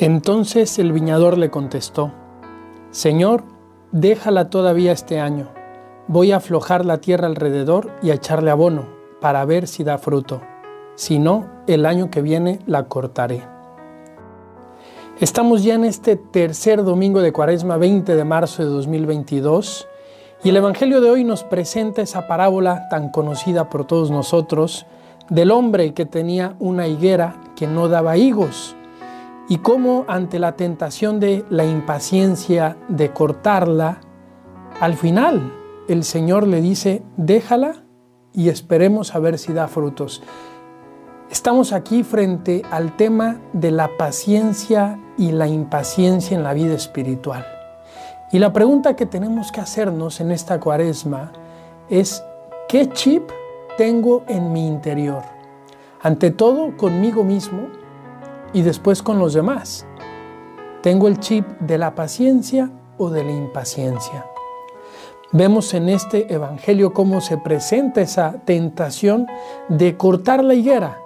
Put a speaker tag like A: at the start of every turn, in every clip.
A: Entonces el viñador le contestó, Señor, déjala todavía este año. Voy a aflojar la tierra alrededor y a echarle abono para ver si da fruto. Si no, el año que viene la cortaré. Estamos ya en este tercer domingo de Cuaresma 20 de marzo de 2022 y el Evangelio de hoy nos presenta esa parábola tan conocida por todos nosotros del hombre que tenía una higuera que no daba higos y cómo ante la tentación de la impaciencia de cortarla, al final el Señor le dice, déjala y esperemos a ver si da frutos. Estamos aquí frente al tema de la paciencia y la impaciencia en la vida espiritual. Y la pregunta que tenemos que hacernos en esta cuaresma es, ¿qué chip tengo en mi interior? Ante todo, conmigo mismo, y después con los demás. ¿Tengo el chip de la paciencia o de la impaciencia? Vemos en este Evangelio cómo se presenta esa tentación de cortar la higuera,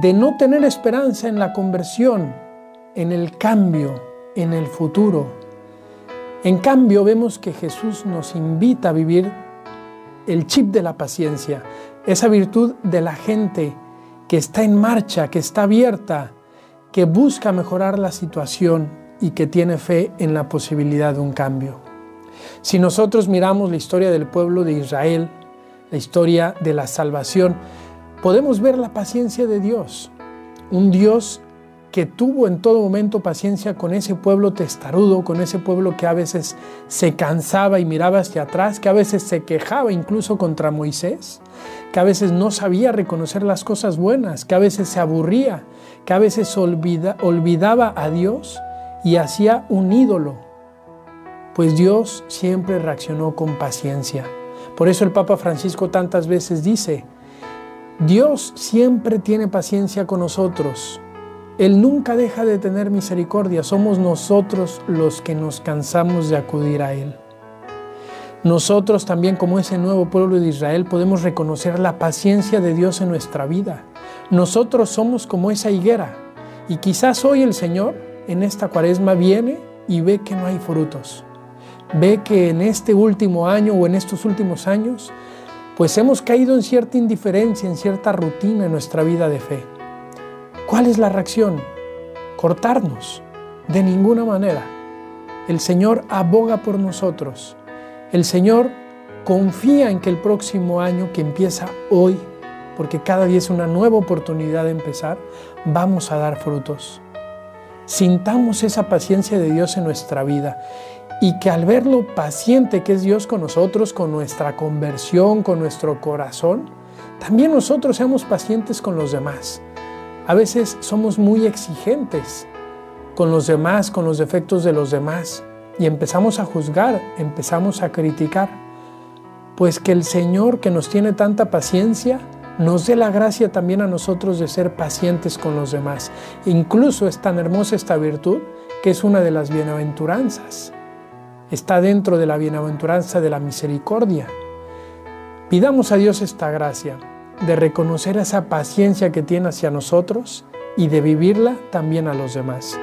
A: de no tener esperanza en la conversión, en el cambio, en el futuro. En cambio, vemos que Jesús nos invita a vivir el chip de la paciencia, esa virtud de la gente que está en marcha, que está abierta, que busca mejorar la situación y que tiene fe en la posibilidad de un cambio. Si nosotros miramos la historia del pueblo de Israel, la historia de la salvación, podemos ver la paciencia de Dios, un Dios que tuvo en todo momento paciencia con ese pueblo testarudo, con ese pueblo que a veces se cansaba y miraba hacia atrás, que a veces se quejaba incluso contra Moisés, que a veces no sabía reconocer las cosas buenas, que a veces se aburría, que a veces olvidaba a Dios y hacía un ídolo. Pues Dios siempre reaccionó con paciencia. Por eso el Papa Francisco tantas veces dice, Dios siempre tiene paciencia con nosotros él nunca deja de tener misericordia, somos nosotros los que nos cansamos de acudir a Él. Nosotros también como ese nuevo pueblo de Israel podemos reconocer la paciencia de Dios en nuestra vida. Nosotros somos como esa higuera y quizás hoy el Señor en esta cuaresma viene y ve que no hay frutos. Ve que en este último año o en estos últimos años pues hemos caído en cierta indiferencia, en cierta rutina en nuestra vida de fe. ¿Cuál es la reacción? Cortarnos. De ninguna manera. El Señor aboga por nosotros. El Señor confía en que el próximo año que empieza hoy, porque cada día es una nueva oportunidad de empezar, vamos a dar frutos. Sintamos esa paciencia de Dios en nuestra vida y que al ver lo paciente que es Dios con nosotros, con nuestra conversión, con nuestro corazón, también nosotros seamos pacientes con los demás a veces somos muy exigentes con los demás, con los defectos de los demás, y empezamos a juzgar, empezamos a criticar. Pues que el Señor que nos tiene tanta paciencia, nos dé la gracia también a nosotros de ser pacientes con los demás. Incluso es tan hermosa esta virtud que es una de las bienaventuranzas. Está dentro de la bienaventuranza de la misericordia. Pidamos a Dios esta gracia de reconocer esa paciencia que tiene hacia nosotros y de vivirla también a los demás.